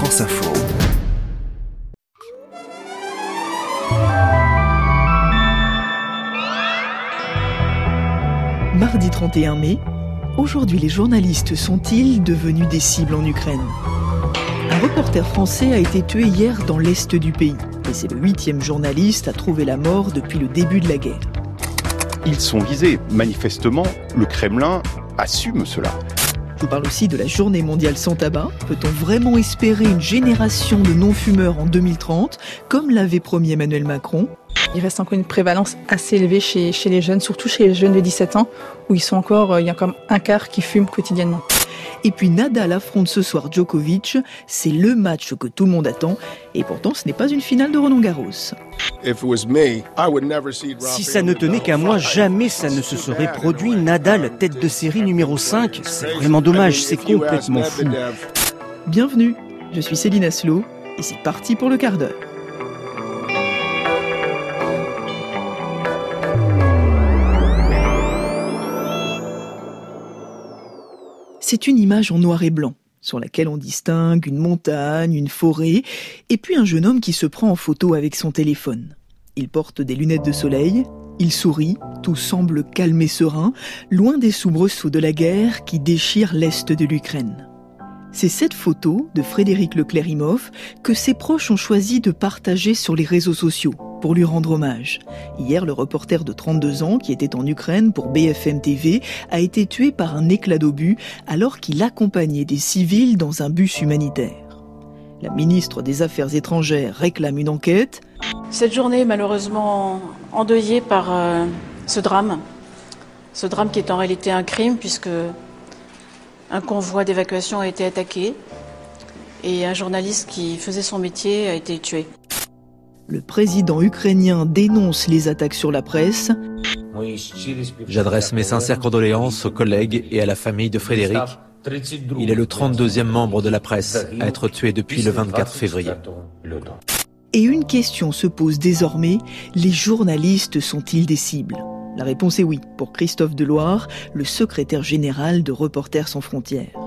France Info. Mardi 31 mai, aujourd'hui les journalistes sont-ils devenus des cibles en Ukraine? Un reporter français a été tué hier dans l'est du pays et c'est le huitième journaliste à trouver la mort depuis le début de la guerre. Ils sont visés. Manifestement, le Kremlin assume cela. Je vous parle aussi de la journée mondiale sans tabac. Peut-on vraiment espérer une génération de non-fumeurs en 2030, comme l'avait promis Emmanuel Macron? Il reste encore une prévalence assez élevée chez, les jeunes, surtout chez les jeunes de 17 ans, où ils sont encore, euh, il y a comme un quart qui fument quotidiennement. Et puis Nadal affronte ce soir Djokovic. C'est le match que tout le monde attend. Et pourtant, ce n'est pas une finale de Roland Garros. Si ça ne tenait qu'à moi, jamais ça ne se serait produit. Nadal, tête de série numéro 5, c'est vraiment dommage, c'est complètement fou. Bienvenue, je suis Céline Aslo et c'est parti pour le quart d'heure. C'est une image en noir et blanc, sur laquelle on distingue une montagne, une forêt, et puis un jeune homme qui se prend en photo avec son téléphone. Il porte des lunettes de soleil, il sourit, tout semble calme et serein, loin des soubresauts de la guerre qui déchire l'est de l'Ukraine. C'est cette photo de Frédéric Leclerimoff que ses proches ont choisi de partager sur les réseaux sociaux pour lui rendre hommage. Hier, le reporter de 32 ans qui était en Ukraine pour BFM TV a été tué par un éclat d'obus alors qu'il accompagnait des civils dans un bus humanitaire. La ministre des Affaires étrangères réclame une enquête. Cette journée est malheureusement endeuillée par euh, ce drame. Ce drame qui est en réalité un crime puisque un convoi d'évacuation a été attaqué et un journaliste qui faisait son métier a été tué. Le président ukrainien dénonce les attaques sur la presse. J'adresse mes sincères condoléances aux collègues et à la famille de Frédéric. Il est le 32e membre de la presse à être tué depuis le 24 février. Et une question se pose désormais, les journalistes sont-ils des cibles? La réponse est oui, pour Christophe Deloire, le secrétaire général de Reporters sans frontières.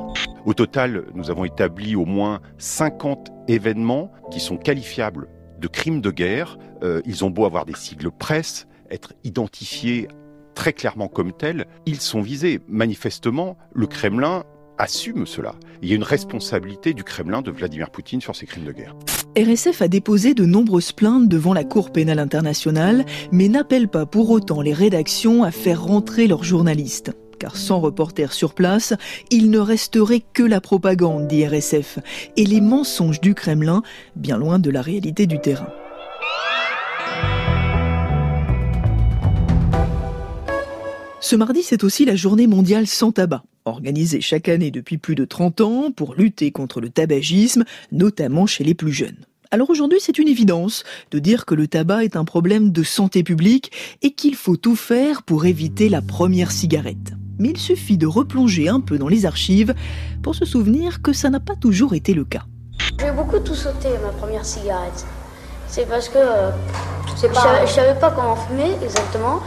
Au total, nous avons établi au moins 50 événements qui sont qualifiables de crimes de guerre. Euh, ils ont beau avoir des sigles presse, être identifiés très clairement comme tels, ils sont visés. Manifestement, le Kremlin assume cela. Il y a une responsabilité du Kremlin de Vladimir Poutine sur ces crimes de guerre. RSF a déposé de nombreuses plaintes devant la Cour pénale internationale, mais n'appelle pas pour autant les rédactions à faire rentrer leurs journalistes. Car sans reporters sur place, il ne resterait que la propagande, dit RSF, et les mensonges du Kremlin, bien loin de la réalité du terrain. Ce mardi, c'est aussi la journée mondiale sans tabac, organisée chaque année depuis plus de 30 ans pour lutter contre le tabagisme, notamment chez les plus jeunes. Alors aujourd'hui, c'est une évidence de dire que le tabac est un problème de santé publique et qu'il faut tout faire pour éviter la première cigarette. Mais il suffit de replonger un peu dans les archives pour se souvenir que ça n'a pas toujours été le cas. J'ai beaucoup tout sauté ma première cigarette. C'est parce que euh, je, savais, savais pas comment fumer exactement.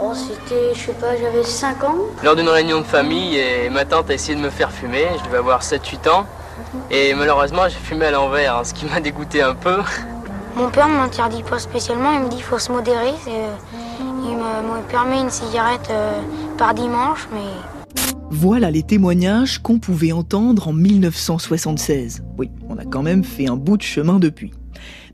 Oh, c'était, je sais pas, j'avais 5 ans. Lors d'une réunion de famille, et ma tante a essayé de me faire fumer. Je devais avoir 7-8 ans. Et malheureusement, j'ai fumé à l'envers, hein, ce qui m'a dégoûté un peu. Mon père ne m'interdit pas spécialement. Il me dit qu'il faut se modérer. Euh, il me, permet une cigarette euh, par dimanche, mais voilà les témoignages qu'on pouvait entendre en 1976. Oui, on a quand même fait un bout de chemin depuis.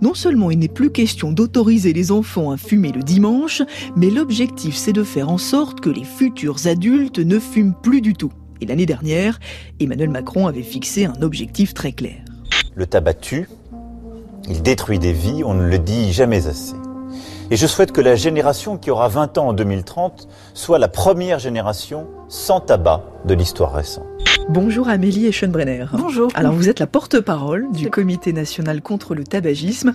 Non seulement il n'est plus question d'autoriser les enfants à fumer le dimanche, mais l'objectif c'est de faire en sorte que les futurs adultes ne fument plus du tout. Et l'année dernière, Emmanuel Macron avait fixé un objectif très clair. Le tabac tue, il détruit des vies, on ne le dit jamais assez. Et je souhaite que la génération qui aura 20 ans en 2030 soit la première génération sans tabac de l'histoire récente. Bonjour Amélie Eschenbrenner. Bonjour. Alors vous êtes la porte-parole du Comité national contre le tabagisme.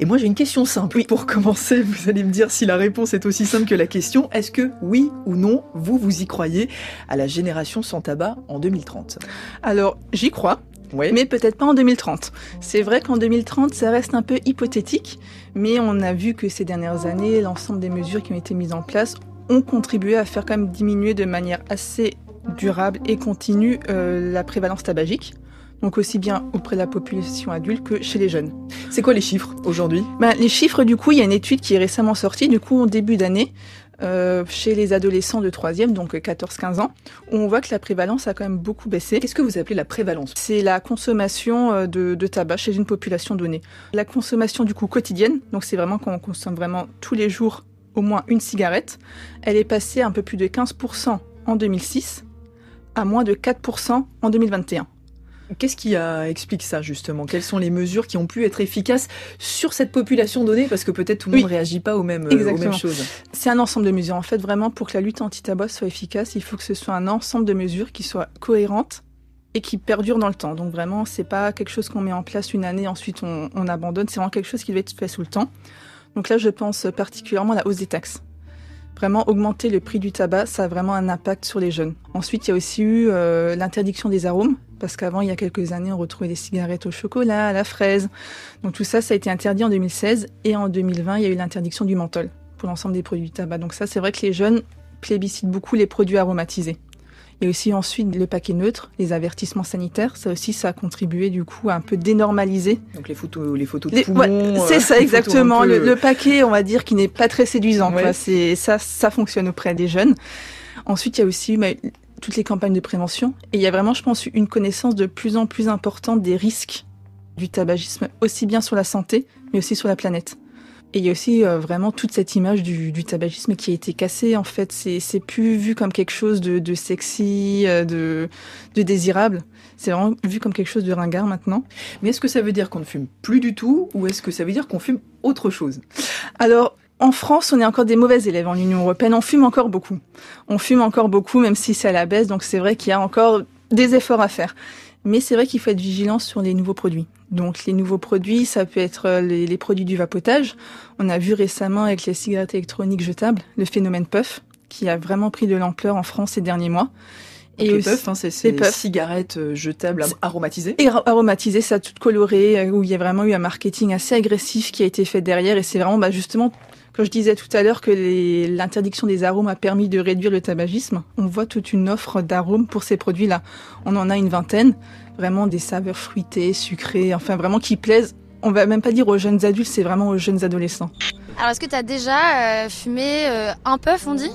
Et moi j'ai une question simple. Pour commencer, vous allez me dire si la réponse est aussi simple que la question. Est-ce que oui ou non, vous, vous y croyez à la génération sans tabac en 2030 Alors j'y crois. Mais peut-être pas en 2030. C'est vrai qu'en 2030, ça reste un peu hypothétique, mais on a vu que ces dernières années, l'ensemble des mesures qui ont été mises en place ont contribué à faire quand même diminuer de manière assez durable et continue euh, la prévalence tabagique. donc aussi bien auprès de la population adulte que chez les jeunes. C'est quoi les chiffres aujourd'hui? Ben, Les chiffres, du coup, il y a une étude qui est récemment sortie, du coup, en début d'année, euh, chez les adolescents de 3e, donc 14-15 ans, on voit que la prévalence a quand même beaucoup baissé. Qu'est-ce que vous appelez la prévalence? C'est la consommation euh, de, tabac chez une population donnée. La consommation du coup quotidienne, donc c'est vraiment quand on consomme vraiment tous les jours au moins une cigarette, elle est passée un peu plus de 15% en 2006 à moins de 4% en 2021. Qu'est-ce qui explique ça justement? Quelles sont les mesures qui ont pu être efficaces sur cette population donnée? Parce que peut-être tout le monde ne réagit pas aux mêmes, euh, aux mêmes choses. C'est un ensemble de mesures. En fait, vraiment, pour que la lutte anti-tabac soit efficace, il faut que ce soit un ensemble de mesures qui soient cohérentes et qui perdurent dans le temps. Donc vraiment, c'est pas quelque chose qu'on met en place une année, ensuite on, on abandonne. C'est vraiment quelque chose qui doit être fait sous le temps. Donc là, je pense particulièrement à la hausse des taxes vraiment augmenter le prix du tabac, ça a vraiment un impact sur les jeunes. Ensuite, il y a aussi eu euh, l'interdiction des arômes, parce qu'avant, il y a quelques années, on retrouvait des cigarettes au chocolat, à la fraise. Donc tout ça, ça a été interdit en 2016, et en 2020, il y a eu l'interdiction du menthol pour l'ensemble des produits du tabac. Donc ça, c'est vrai que les jeunes plébiscitent beaucoup les produits aromatisés. Et aussi ensuite le paquet neutre, les avertissements sanitaires, ça aussi ça a contribué du coup à un peu dénormaliser. Donc les photos, les photos de poumons. c'est euh, ça exactement. Le, paquet, on va dire, qui n'est pas très séduisant. C'est ça, ça fonctionne auprès des jeunes. Ensuite, il y a aussi bah, toutes les campagnes de prévention. Et il y a vraiment, je pense, une connaissance de plus en plus importante des risques du tabagisme, aussi bien sur la santé, mais aussi sur la planète. Et il y a aussi euh, vraiment toute cette image du, du, tabagisme qui a été cassée. En fait, c'est plus vu comme quelque chose de, de sexy, euh, de, de désirable. C'est vraiment vu comme quelque chose de ringard maintenant. Mais est-ce que ça veut dire qu'on ne fume plus du tout ou est-ce que ça veut dire qu'on fume autre chose? Alors, en France, on est encore des mauvais élèves en Union européenne. On fume encore beaucoup. On fume encore beaucoup, même si c'est à la baisse. Donc c'est vrai qu'il y a encore des efforts à faire. Mais c'est vrai qu'il faut être vigilant sur les nouveaux produits. Donc les nouveaux produits, ça peut être euh, les, produits du vapotage. On a vu récemment avec les cigarettes électroniques jetables le phénomène puff, qui a vraiment pris de l'ampleur en France ces derniers mois. Et les puffs, hein, c'est ces cigarettes euh, jetables aromatisées. Et aromatisées, ça tout coloré, euh, où il y a vraiment eu un marketing assez agressif qui a été fait derrière. Et c'est vraiment bah, justement quand je disais tout à l'heure que l'interdiction des arômes a permis de réduire le tabagisme, on voit toute une offre d'arômes pour ces produits-là. On en a une vingtaine, vraiment des saveurs fruitées, sucrées, enfin vraiment qui plaisent. On va même pas dire aux jeunes adultes, c'est vraiment aux jeunes adolescents. Alors est-ce que tu as déjà euh, fumé euh, un puff, on dit?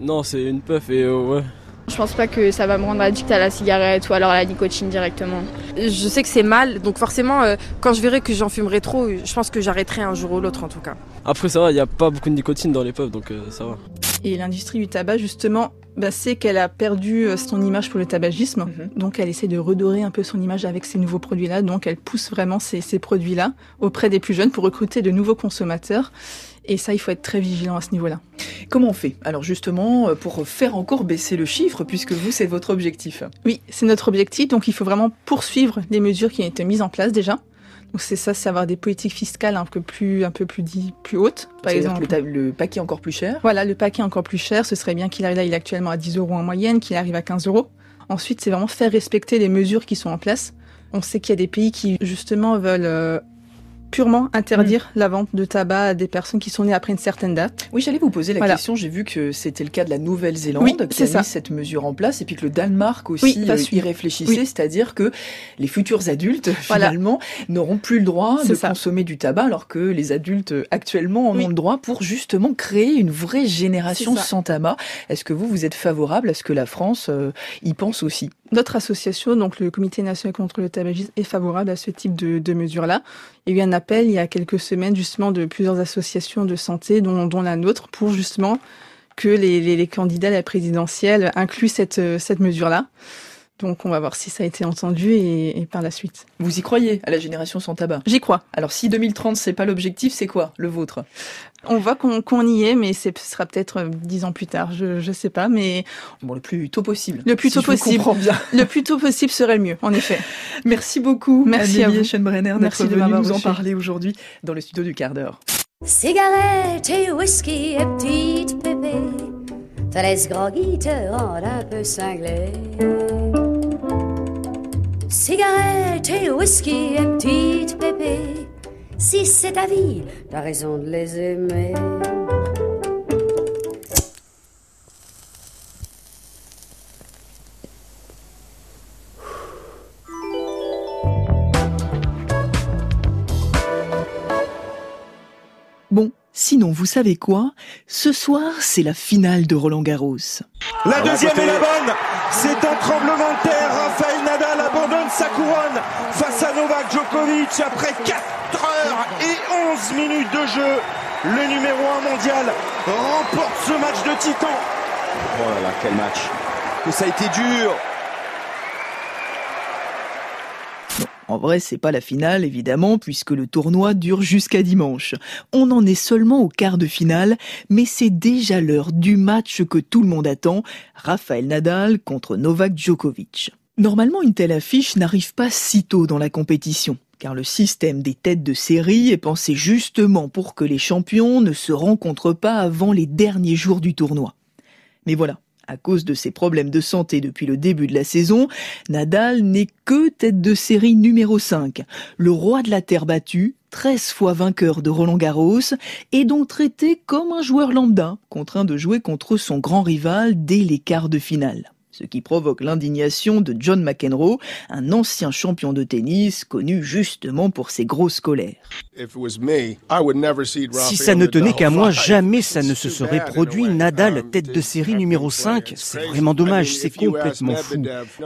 Non, c'est une puff et euh, ouais. Je pense pas que ça va me rendre addict à la cigarette ou alors à la nicotine directement. Je sais que c'est mal, donc forcément, euh, quand je verrai que j'en fumerai trop, je pense que j'arrêterai un jour ou l'autre en tout cas. Après, ça va, il n'y a pas beaucoup de nicotine dans les puffs, donc euh, ça va. Et l'industrie du tabac, justement, bah, c'est qu'elle a perdu euh, son image pour le tabagisme. Mhm. Donc, elle essaie de redorer un peu son image avec ces nouveaux produits-là. Donc, elle pousse vraiment ces, ces produits-là auprès des plus jeunes pour recruter de nouveaux consommateurs. Et ça, il faut être très vigilant à ce niveau-là. Comment on fait? Alors justement, euh, pour faire encore baisser le chiffre, puisque vous, c'est votre objectif. Oui, c'est notre objectif. Donc il faut vraiment poursuivre les mesures qui ont été mises en place déjà. Donc c'est ça, c'est avoir des politiques fiscales un peu plus, un peu plus dit, plus hautes. Par exemple, le, paquet encore plus cher. Voilà, le paquet encore plus cher. Ce serait bien qu'il arrive là, il est actuellement à 10 euros en moyenne, qu'il arrive à 15 euros. Ensuite, c'est vraiment faire respecter les mesures qui sont en place. On sait qu'il y a des pays qui justement veulent euh, purement interdire mm. la vente de tabac à des personnes qui sont nées après une certaine date. Oui, j'allais vous poser la question. J'ai vu que c'était le cas de la Nouvelle-Zélande qui a mis cette mesure en place, et puis que le Danemark aussi euh, y réfléchissait, c'est-à-dire que les futurs adultes finalement n'auront plus le droit de consommer du tabac, alors que les adultes actuellement en ont le droit pour justement créer une vraie génération sans tabac. Est-ce que vous vous êtes favorable à ce que la France euh, y pense aussi? Notre association, donc le Comité national contre le tabagisme, est favorable à ce type de, de mesures-là. Il y a eu un appel il y a quelques semaines justement de plusieurs associations de santé, dont, la nôtre, pour justement que les, candidats à la présidentielle incluent cette, cette mesure-là. Donc on va voir si ça a été entendu et, et, par la suite. Vous y croyez à la génération sans tabac? J'y crois. Alors si 2030 c'est pas l'objectif, c'est quoi le vôtre? On voit qu'on y est, mais ce sera peut-être euh, dix ans plus tard. Je je sais pas, mais bon le plus tôt possible. Le plus tôt possible. Bien. Le plus tôt possible serait le mieux, en effet. Merci beaucoup. Merci à vous. Schoenbrenner d'être venue nous en parler aujourd'hui dans le studio du quart d'heure. Cigarette et whisky et petite pépé, te laisse groggy, te rend un peu cinglé. Cigarette et whisky et petite pépé, si c'est ta vie, t'as raison de les aimer. Sinon, vous savez quoi Ce soir, c'est la finale de Roland Garros. La deuxième est la bonne C'est un tremblement de terre Raphaël Nadal abandonne sa couronne face à Novak Djokovic après 4 heures et 11 minutes de jeu. Le numéro 1 mondial remporte ce match de titan. Oh là là, quel match Que ça a été dur En vrai, c'est pas la finale, évidemment, puisque le tournoi dure jusqu'à dimanche. On en est seulement au quart de finale, mais c'est déjà l'heure du match que tout le monde attend, Rafael Nadal contre Novak Djokovic. Normalement, une telle affiche n'arrive pas si tôt dans la compétition car le système des têtes de série est pensé justement pour que les champions ne se rencontrent pas avant les derniers jours du tournoi. Mais voilà, à cause de ses problèmes de santé depuis le début de la saison, Nadal n'est que tête de série numéro 5. Le roi de la terre battue, 13 fois vainqueur de Roland Garros, est donc traité comme un joueur lambda, contraint de jouer contre son grand rival dès les quarts de finale ce qui provoque l'indignation de John McEnroe, un ancien champion de tennis connu justement pour ses grosses colères. Si ça ne tenait qu'à moi, jamais ça ne se serait produit. Nadal, tête de série numéro 5, c'est vraiment dommage, c'est complètement fou.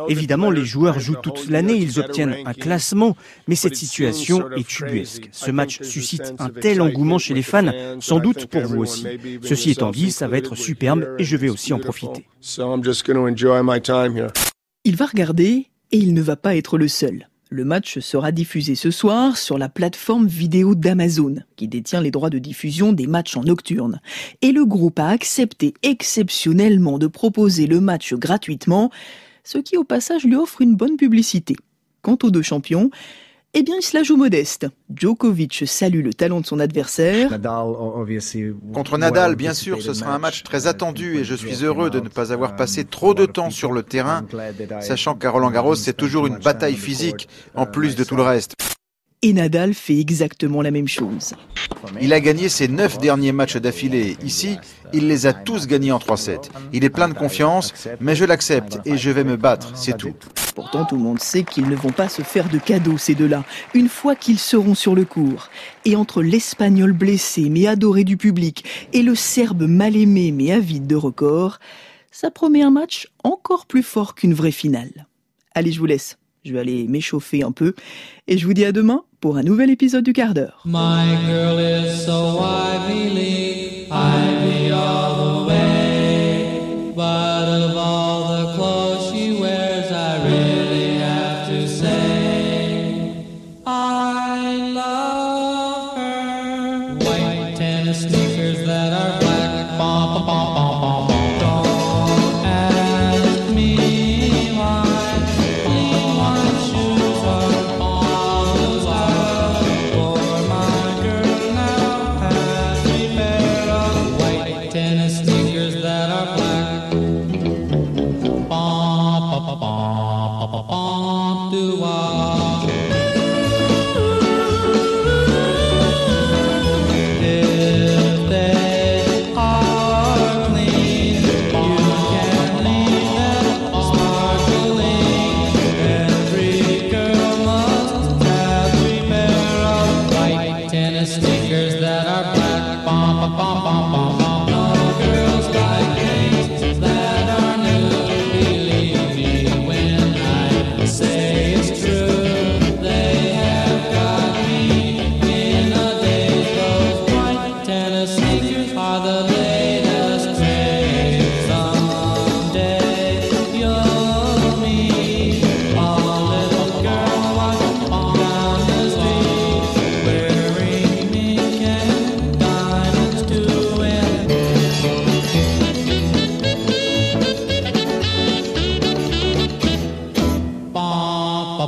Évidemment, les joueurs jouent toute l'année, ils obtiennent un classement, mais cette situation est tubuesque. Ce match suscite un tel engouement chez les fans, sans doute pour vous aussi. Ceci étant dit, ça va être superbe et je vais aussi en profiter. Il va regarder et il ne va pas être le seul. Le match sera diffusé ce soir sur la plateforme vidéo d'Amazon, qui détient les droits de diffusion des matchs en nocturne. Et le groupe a accepté exceptionnellement de proposer le match gratuitement, ce qui au passage lui offre une bonne publicité. Quant aux deux champions, eh bien, il se la joue modeste. Djokovic salue le talent de son adversaire. Contre Nadal, bien sûr, ce sera un match très attendu et je suis heureux de ne pas avoir passé trop de temps sur le terrain, sachant qu'à Roland Garros, c'est toujours une bataille physique, en plus de tout le reste. Et Nadal fait exactement la même chose. Il a gagné ses neuf derniers matchs d'affilée. Ici, il les a tous gagnés en 3-7. Il est plein de confiance, mais je l'accepte et je vais me battre, c'est tout. Pourtant, tout le monde sait qu'ils ne vont pas se faire de cadeaux, ces deux-là, une fois qu'ils seront sur le cours. Et entre l'Espagnol blessé mais adoré du public et le Serbe mal aimé mais avide de records, ça promet un match encore plus fort qu'une vraie finale. Allez, je vous laisse. Je vais aller m'échauffer un peu. Et je vous dis à demain pour un nouvel épisode du quart d'heure.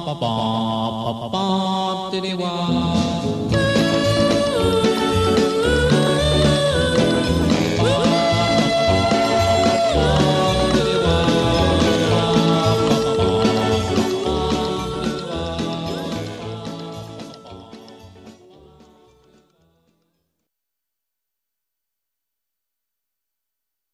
ปปปป